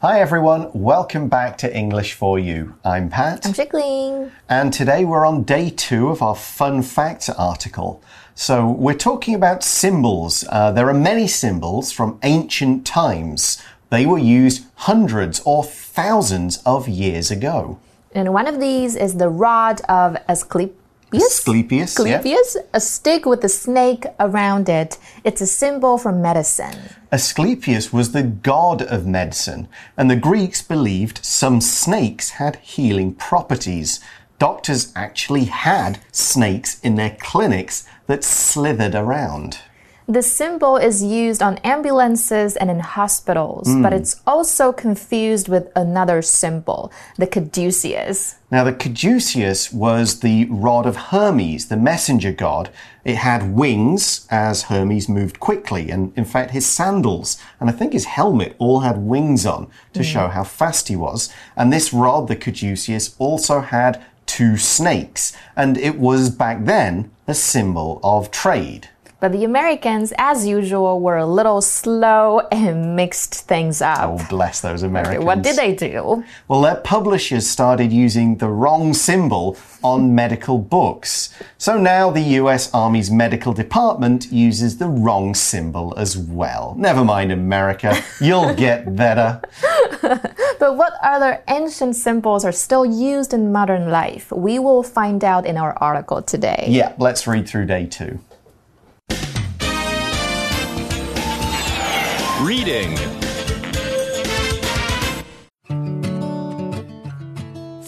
Hi everyone, welcome back to English for You. I'm Pat. I'm Jiggling. And today we're on day two of our fun facts article. So we're talking about symbols. Uh, there are many symbols from ancient times. They were used hundreds or thousands of years ago. And one of these is the rod of Asclepius. Asclepius, Asclepius, yeah. a stick with a snake around it. It's a symbol for medicine. Asclepius was the god of medicine, and the Greeks believed some snakes had healing properties. Doctors actually had snakes in their clinics that slithered around. The symbol is used on ambulances and in hospitals, mm. but it's also confused with another symbol, the caduceus. Now, the caduceus was the rod of Hermes, the messenger god. It had wings as Hermes moved quickly, and in fact, his sandals and I think his helmet all had wings on to mm. show how fast he was. And this rod, the caduceus, also had two snakes, and it was back then a symbol of trade. But the Americans, as usual, were a little slow and mixed things up. Oh, bless those Americans. Okay, what did they do? Well, their publishers started using the wrong symbol on medical books. So now the US Army's medical department uses the wrong symbol as well. Never mind, America, you'll get better. but what other ancient symbols are still used in modern life? We will find out in our article today. Yeah, let's read through day two. Reading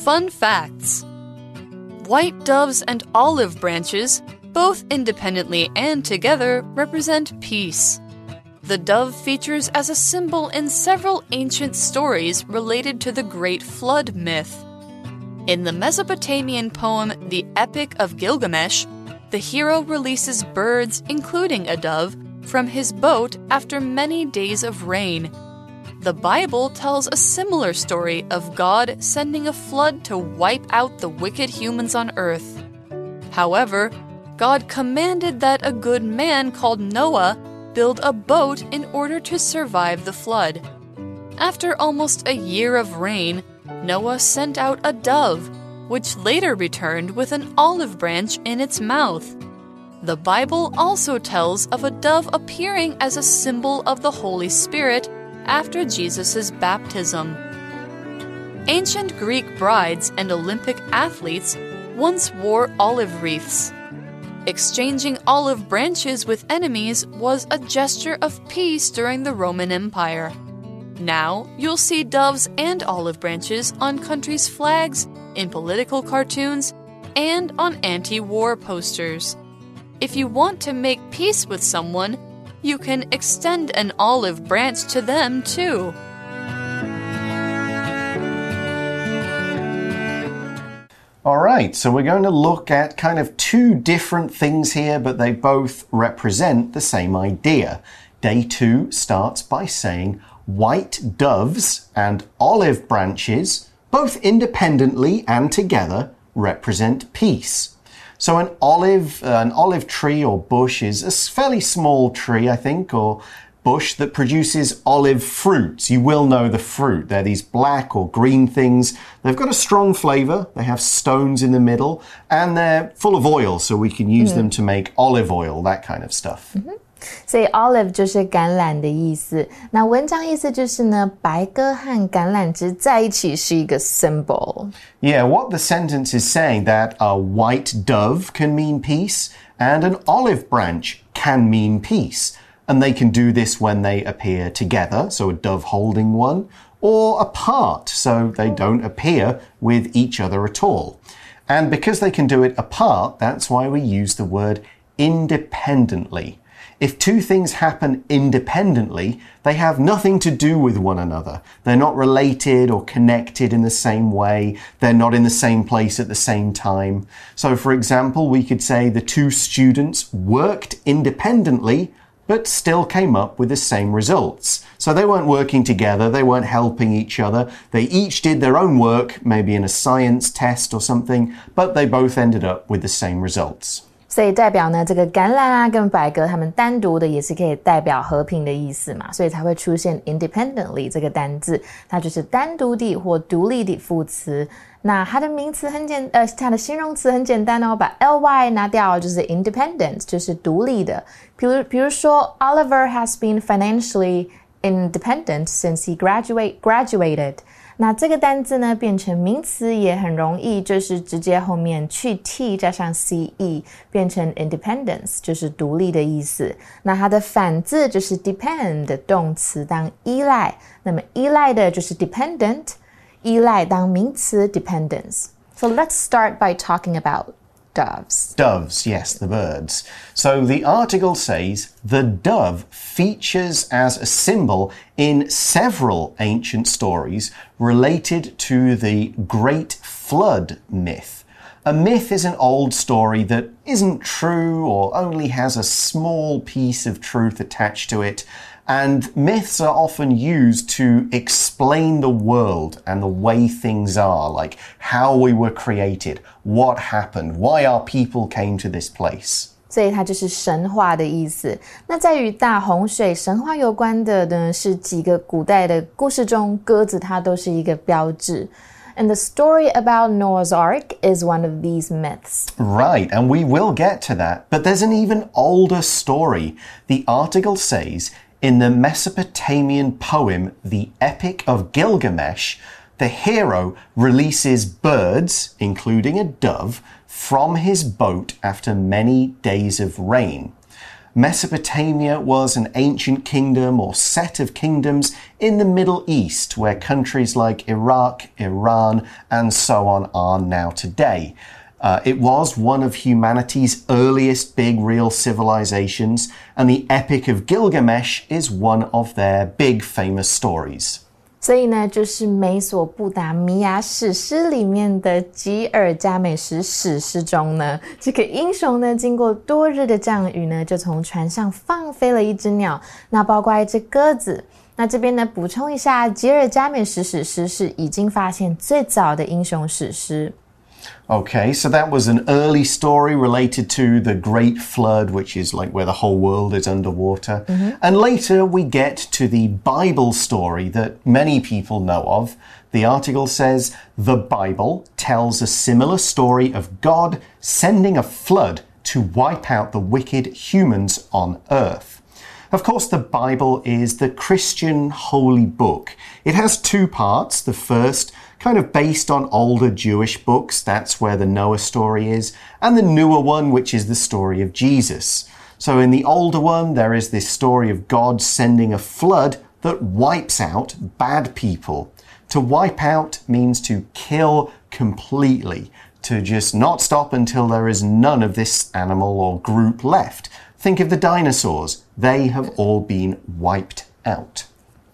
Fun facts White doves and olive branches, both independently and together, represent peace. The dove features as a symbol in several ancient stories related to the Great Flood myth. In the Mesopotamian poem The Epic of Gilgamesh, the hero releases birds, including a dove, from his boat after many days of rain. The Bible tells a similar story of God sending a flood to wipe out the wicked humans on earth. However, God commanded that a good man called Noah build a boat in order to survive the flood. After almost a year of rain, Noah sent out a dove, which later returned with an olive branch in its mouth. The Bible also tells of a dove appearing as a symbol of the Holy Spirit after Jesus' baptism. Ancient Greek brides and Olympic athletes once wore olive wreaths. Exchanging olive branches with enemies was a gesture of peace during the Roman Empire. Now, you'll see doves and olive branches on countries' flags, in political cartoons, and on anti war posters. If you want to make peace with someone, you can extend an olive branch to them too. All right, so we're going to look at kind of two different things here, but they both represent the same idea. Day two starts by saying white doves and olive branches, both independently and together, represent peace. So an olive, uh, an olive tree or bush is a fairly small tree, I think, or bush that produces olive fruits. You will know the fruit. They're these black or green things. They've got a strong flavor. They have stones in the middle and they're full of oil, so we can use mm. them to make olive oil, that kind of stuff. Mm -hmm. 所以 olive 就是橄榄的意思。那文章意思就是呢，白鸽和橄榄枝在一起是一个 symbol。Yeah, what the sentence is saying that a white dove can mean peace and an olive branch can mean peace. And they can do this when they appear together, so a dove holding one, or apart, so they don't appear with each other at all. And because they can do it apart, that's why we use the word independently. If two things happen independently, they have nothing to do with one another. They're not related or connected in the same way. They're not in the same place at the same time. So, for example, we could say the two students worked independently, but still came up with the same results. So they weren't working together, they weren't helping each other. They each did their own work, maybe in a science test or something, but they both ended up with the same results. 所以代表呢，这个橄榄啊跟百合，它们单独的也是可以代表和平的意思嘛，所以才会出现 independently 这个单字，它就是单独的或独立的副词。那它的名词很简，呃，它的形容词很简单哦，把 ly 拿掉就是 independent，就是独立的。比如，比如说，Oliver has been financially independent since he graduate graduated。那这个单字呢，变成名词也很容易，就是直接后面去 t 加上 ce，变成 independence，就是独立的意思。那它的反字就是 depend 动词当依赖，那么依赖的就是 dependent，依赖当名词 dependence。So let's start by talking about doves. Doves, yes, the birds. So the article says the dove features as a symbol in several ancient stories related to the Great Flood myth. A myth is an old story that isn't true or only has a small piece of truth attached to it and myths are often used to explain the world and the way things are, like how we were created, what happened, why our people came to this place. 所以它就是神话的意思。那在与大洪水神话有关的呢，是几个古代的故事中，鸽子它都是一个标志。And the story about Noah's Ark is one of these myths. Right, and we will get to that. But there's an even older story. The article says in the Mesopotamian poem, the Epic of Gilgamesh, the hero releases birds, including a dove, from his boat after many days of rain. Mesopotamia was an ancient kingdom or set of kingdoms in the Middle East, where countries like Iraq, Iran, and so on are now today. Uh, it was one of humanity's earliest big real civilizations, and the Epic of Gilgamesh is one of their big famous stories. 所以呢，就是美索不达米亚史诗里面的吉尔加美什史诗中呢，这个英雄呢，经过多日的降雨呢，就从船上放飞了一只鸟，那包括一只鸽子。那这边呢，补充一下，吉尔加美什史诗是已经发现最早的英雄史诗。 Okay, so that was an early story related to the Great Flood, which is like where the whole world is underwater. Mm -hmm. And later we get to the Bible story that many people know of. The article says the Bible tells a similar story of God sending a flood to wipe out the wicked humans on earth. Of course, the Bible is the Christian holy book. It has two parts. The first, kind of based on older Jewish books. That's where the Noah story is. And the newer one, which is the story of Jesus. So in the older one, there is this story of God sending a flood that wipes out bad people. To wipe out means to kill completely, to just not stop until there is none of this animal or group left. Think of the dinosaurs. They have all been wiped out.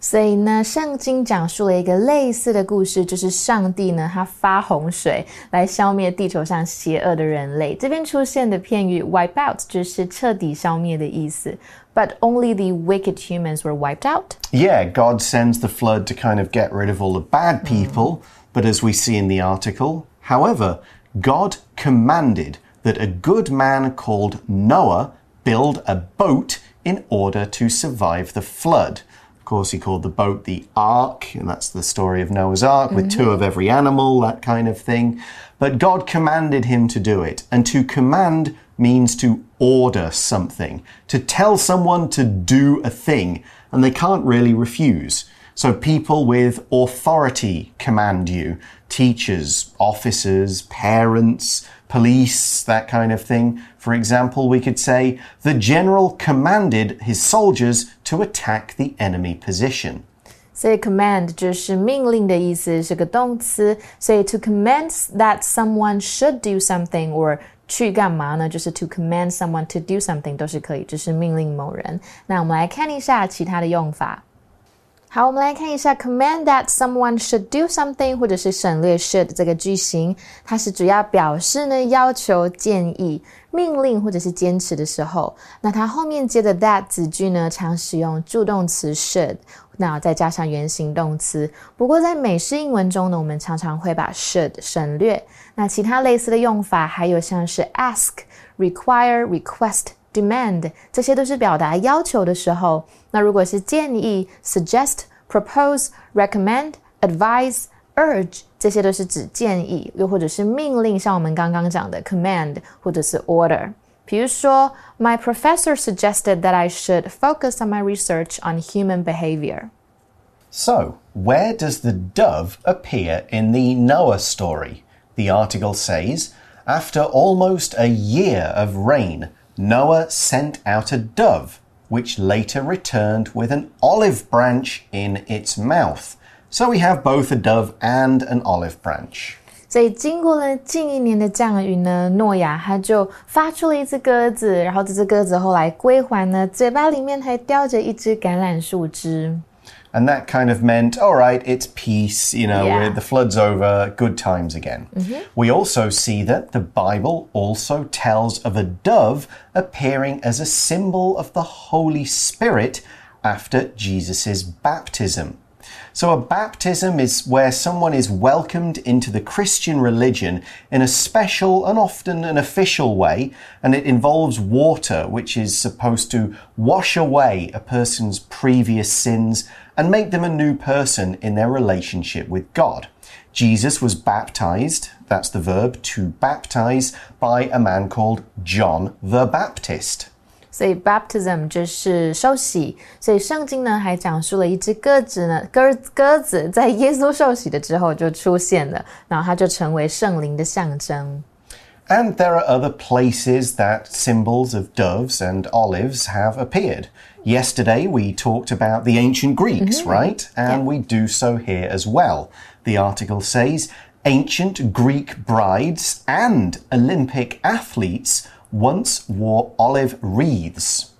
所以呢，圣经讲述了一个类似的故事，就是上帝呢，他发洪水来消灭地球上邪恶的人类。这边出现的片语 wipe out 就是彻底消灭的意思。But only the wicked humans were wiped out. Yeah, God sends the flood to kind of get rid of all the bad people. But as we see in the article, however, God commanded that a good man called Noah build a boat in order to survive the flood course, he called the boat the Ark, and that's the story of Noah's Ark with mm -hmm. two of every animal, that kind of thing. But God commanded him to do it. And to command means to order something, to tell someone to do a thing, and they can't really refuse. So people with authority command you teachers, officers, parents, police, that kind of thing. For example, we could say the general commanded his soldiers to attack the enemy position. 所以 command 就是命令的意思，是个动词。所以 to command that someone should do something or 去干嘛呢？就是 to command someone to do something 都是可以，就是命令某人。那我们来看一下其他的用法。 好，我们来看一下 command that someone should do something，或者是省略 should 这个句型，它是主要表示呢要求、建议、命令或者是坚持的时候。那它后面接的 that 子句呢，常使用助动词 should，那再加上原形动词。不过在美式英文中呢，我们常常会把 should 省略。那其他类似的用法还有像是 ask。require、request、demand，这些都是表达要求的时候。那如果是建议，suggest、propose、recommend、advise、urge，这些都是指建议，又或者是命令，像我们刚刚讲的 command 或者是 order。比如说，My professor suggested that I should focus on my research on human behavior. So, where does the dove appear in the Noah story? The article says, after almost a year of rain, Noah sent out a dove, which later returned with an olive branch in its mouth. So we have both a dove and an olive branch. 所以经过了近一年的降雨呢，诺亚他就发出了一只鸽子，然后这只鸽子后来归还呢，嘴巴里面还叼着一只橄榄树枝。 And that kind of meant, all right, it's peace, you know, Yeah. the flood's over, good times again. Mm-hmm. We also see that the Bible also tells of a dove appearing as a symbol of the Holy Spirit after Jesus' baptism. So, a baptism is where someone is welcomed into the Christian religion in a special and often an official way, and it involves water, which is supposed to wash away a person's previous sins and make them a new person in their relationship with God. Jesus was baptized, that's the verb, to baptize, by a man called John the Baptist. 所以 baptism 就是受洗，所以圣经呢还讲述了一只鸽子呢，鸽鸽子在耶稣受洗的之后就出现了，然后它就成为圣灵的象征。 And there are other places that symbols of doves and olives have appeared. Yesterday we talked about the ancient Greeks, mm-hmm. right? And we do so here as well. The article says ancient Greek brides and Olympic athletes once wore olive wreaths.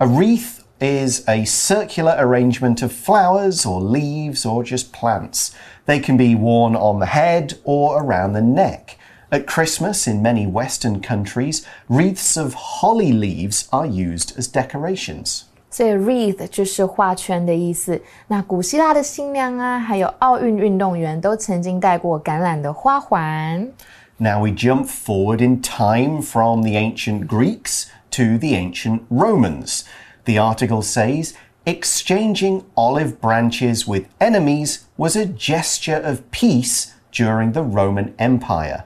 A wreath is a circular arrangement of flowers or leaves or just plants. They can be worn on the head or around the neck. At Christmas, in many Western countries, wreaths of holly leaves are used as decorations. 所以 wreath 就是画圈的意思。那古希腊的新娘啊，还有奥运运动员都曾经戴过橄榄的花环。 Now we jump forward in time from the ancient Greeks to the ancient Romans. The article says exchanging olive branches with enemies was a gesture of peace during the Roman Empire.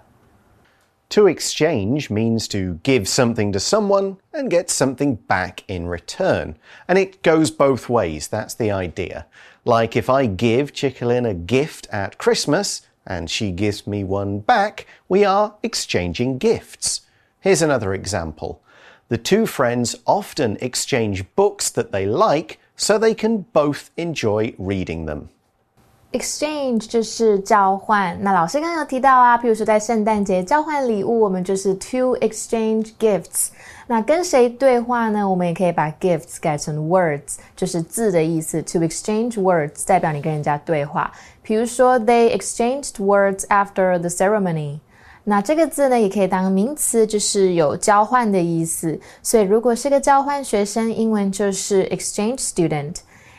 To exchange means to give something to someone and get something back in return. And it goes both ways, that's the idea. Like if I give Chickalin a gift at Christmas and she gives me one back, we are exchanging gifts. Here's another example. The two friends often exchange books that they like so they can both enjoy reading them. Exchange 就是交换。那老师刚刚有提到啊，譬如说在圣诞节交换礼物，我们就是 to exchange gifts。那跟谁对话呢？我们也可以把 gifts 改成 words，就是字的意思。to exchange words 代表你跟人家对话。比如说，they exchanged words after the ceremony。那这个字呢，也可以当名词，就是有交换的意思。所以如果是个交换学生，英文就是 exchange student。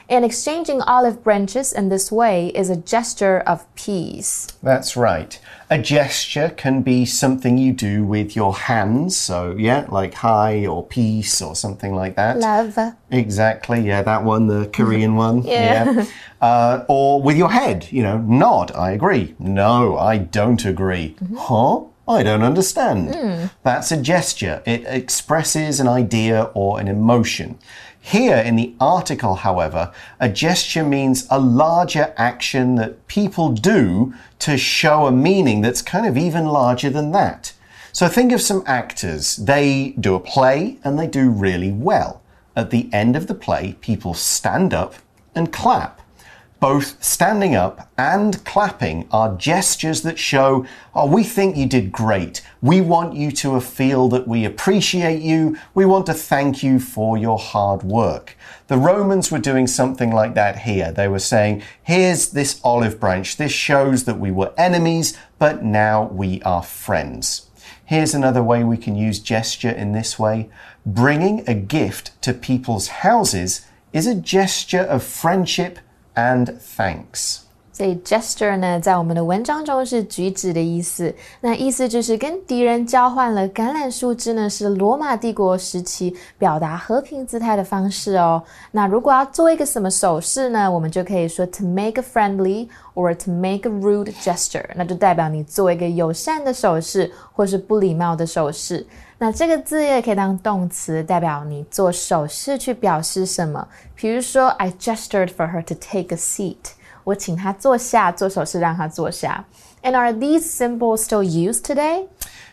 And exchanging olive branches in this way is a gesture of peace. That's right. A gesture can be something you do with your hands. So, yeah, like hi or peace or something like that. Love. Exactly. Yeah, that one, the Korean one. Yeah. Uh, or with your head, you know, nod. I agree. No, I don't agree. Huh? I don't understand. That's a gesture. It expresses an idea or an emotion. Here in the article, however, a gesture means a larger action that people do to show a meaning that's kind of even larger than that. So think of some actors. They do a play and they do really well. At the end of the play, people stand up and clap. Both standing up and clapping are gestures that show, oh, we think you did great. We want you to feel that we appreciate you. We want to thank you for your hard work. The Romans were doing something like that here. They were saying, here's this olive branch. This shows that we were enemies, but now we are friends. Here's another way we can use gesture in this way. Bringing a gift to people's houses is a gesture of friendship and thanks. 所以 gesture 呢，在我们的文章中是举止的意思。那意思就是跟敌人交换了橄榄树枝呢，是罗马帝国时期表达和平姿态的方式哦。那如果要做一个什么手势呢，我们就可以说 to make a friendly or to make a rude gesture，那就代表你做一个友善的手势或是不礼貌的手势。那这个字也可以当动词，代表你做手势去表示什么。比如说，I gestured for her to take a seat。我请他坐下，做手势让他坐下。And are these symbols still used today?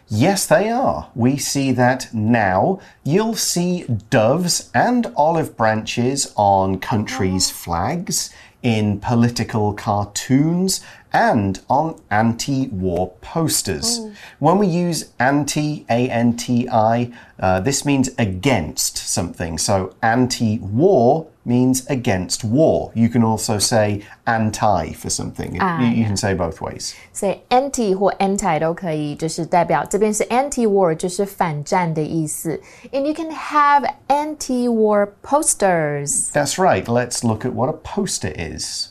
Yes, they are. We see that now. You'll see doves and olive branches on countries' flags, in political cartoons, and on anti war posters. Oh. When we use anti, A N T I, uh, this means against something. So anti war means against war. You can also say anti for something. Ah, you, you yeah. can say both ways. So anti 或 anti 都可以，就是代表这边是 anti-war，就是反战的意思。And you can have anti-war posters. That's right. Let's look at what a poster is.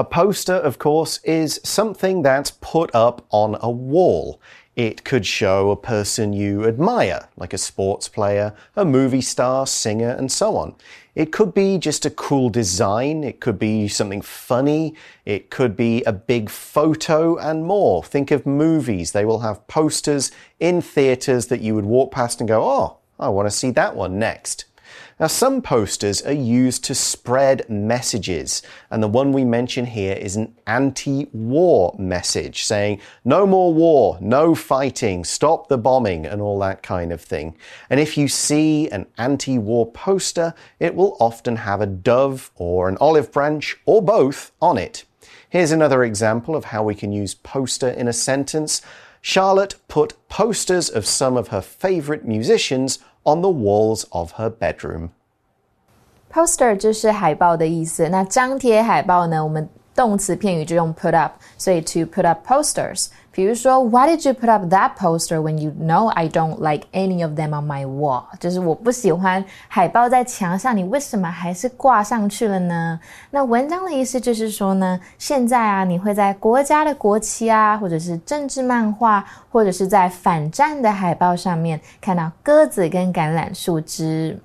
A poster, of course, is something that's put up on a wall. It could show a person you admire, like a sports player, a movie star, singer, and so on. It could be just a cool design, it could be something funny, it could be a big photo, and more. Think of movies, they will have posters in theatres that you would walk past and go, oh, I want to see that one next. Now, some posters are used to spread messages, and the one we mention here is an anti war message saying, no more war, no fighting, stop the bombing, and all that kind of thing. And if you see an anti war poster, it will often have a dove or an olive branch or both on it. Here's another example of how we can use poster in a sentence. Charlotte put posters of some of her favorite musicians on the walls of her bedroom. Poster 就是海报的意思。那张贴海报呢？我们动词片语就用 put up，所以 to put up posters。 比如说，Why did you put up that poster when you know I don't like any of them on my wall？就是我不喜欢海报在墙上，你为什么还是挂上去了呢？那文章的意思就是说呢，现在啊，你会在国家的国旗啊，或者是政治漫画，或者是在反战的海报上面看到鸽子跟橄榄树枝。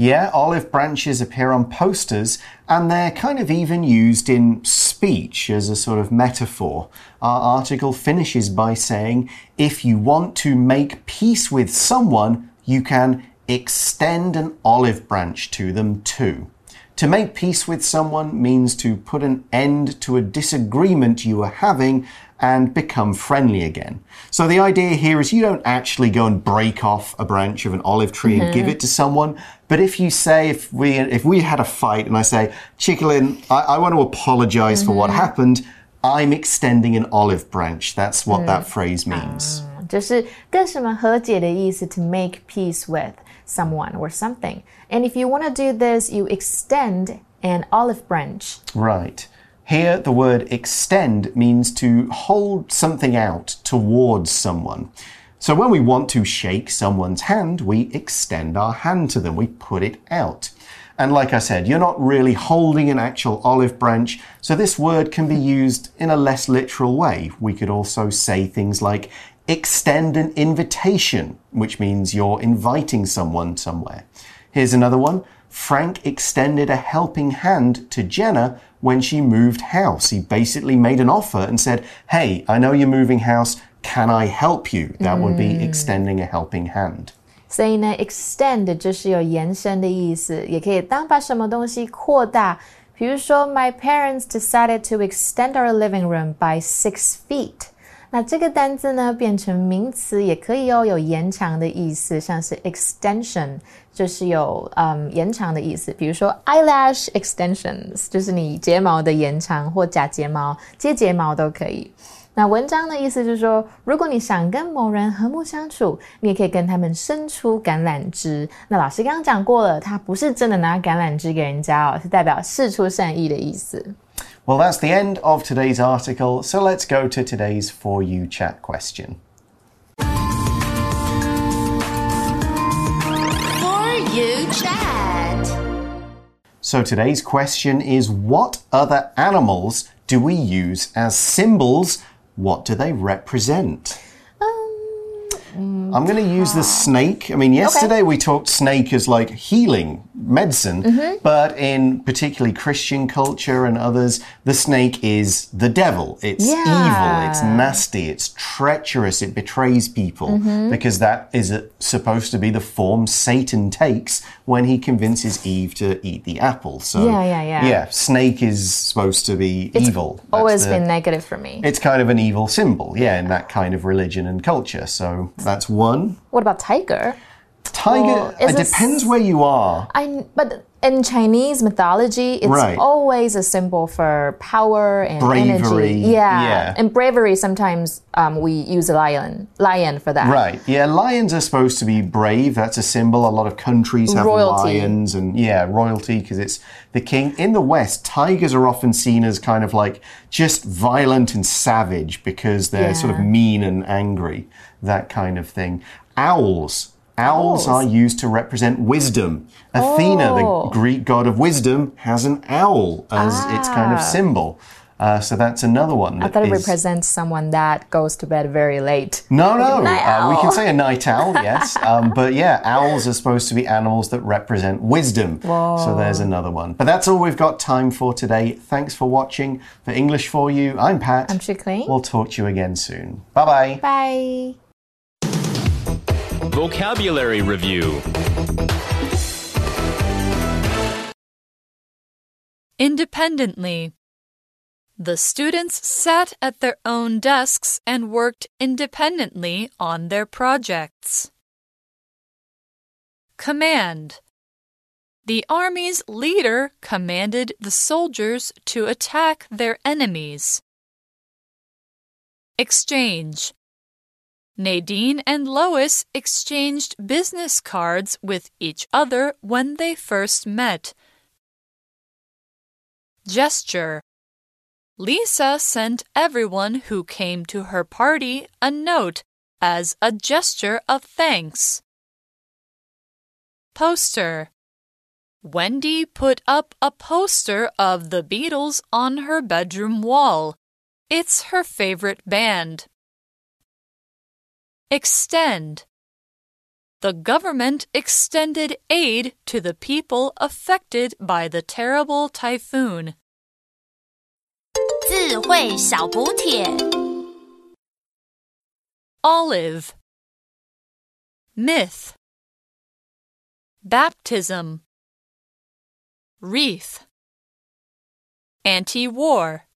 Yeah, olive branches appear on posters, and they're kind of even used in speech as a sort of metaphor. Our article finishes by saying if you want to make peace with someone, you can extend an olive branch to them too. To make peace with someone means to put an end to a disagreement you are having and become friendly again. So the idea here is you don't actually go and break off a branch of an olive tree mm -hmm. and give mm-hmm. it to someone. But if you say, if we, if we had a fight and I say, Chicolin, I, I want to apologize mm -hmm. for what mm-hmm. happened, I'm extending an olive branch. That's what that mm. phrase means. 就是跟什么和解的意思，to make peace with someone or something. And if you want to do this, you extend an olive branch. Right. Here, the word extend means to hold something out towards someone. So when we want to shake someone's hand, we extend our hand to them, we put it out. And like I said, you're not really holding an actual olive branch, so this word can be used in a less literal way. We could also say things like extend an invitation, which means you're inviting someone somewhere. Here's another one Frank extended a helping hand to Jenna when she moved house. He basically made an offer and said, Hey, I know you're moving house. Can I help you? That would be mm. extending a helping hand. 所以呢，extend 就是有延伸的意思，也可以当把什么东西扩大。比如说，My parents decided to extend our living room by six feet。 那这个单字呢，变成名词也可以哦，有延长的意思，像是 extension 就是有嗯延长的意思。比如说 eyelash extensions 就是你睫毛的延长，或假睫毛、接睫毛都可以。那文章的意思就是说，如果你想跟某人和睦相处，你也可以跟他们伸出橄榄枝。那老师刚刚讲过了，他不是真的拿橄榄枝给人家哦，是代表示出善意的意思。Well, that's the end of today's article, so let's go to today's For You Chat question. For You Chat. So today's question is What other animals do we use as symbols? What do they represent? Mm. I'm going to use the ah. snake. I mean, yesterday we talked snake as like healing medicine, mm-hmm. but in particularly Christian culture and others, the snake is the devil. It's Yeah. evil, it's nasty, it's treacherous, it betrays people mm-hmm. because that is a, supposed to be the form Satan takes when he convinces Eve to eat the apple. So, Yeah, yeah, yeah. Yeah, snake is supposed to be evil. That's Always the- been negative for me. it's kind of an evil symbol, yeah, in that kind of religion and culture. So that's one. What about tiger? Tiger, Well, it depends where you are. I but in Chinese mythology, it's Right. always a symbol for power and Bravery, energy. Yeah. yeah. and bravery. Sometimes um, we use a lion, lion for that. Right, yeah, lions are supposed to be brave. That's a symbol. A lot of countries have Royalty. lions and, yeah, royalty because it's the king. In the West, tigers are often seen as kind of like just violent and savage because they're sort of mean and angry, that kind of thing. Owls. Owls Owls. are used to represent wisdom. Athena, the Oh. Greek god of wisdom, has an owl as its kind of Ah. symbol. Uh, so that's another one. I that thought it is- represents someone that goes to bed very late. no, no. Uh, we can say a night owl, yes. Um, but yeah, owls are supposed to be animals that represent wisdom. So there's another one. But that's all we've got time for today. Thanks for watching. For English for You, I'm Pat. I'm Shikling. We'll talk to you again soon. Bye bye. Bye. Vocabulary Review Independently. The students sat at their own desks and worked independently on their projects. Command. The army's leader commanded the soldiers to attack their enemies. Exchange. Nadine and Lois exchanged business cards with each other when they first met. Gesture. Lisa sent everyone who came to her party a note as a gesture of thanks. Poster. Wendy put up a poster of the Beatles on her bedroom wall. It's her favorite band. Extend. The government extended aid to the people affected by the terrible typhoon. 智慧小补帖。 Olive. Myth. Baptism. Wreath. Anti war.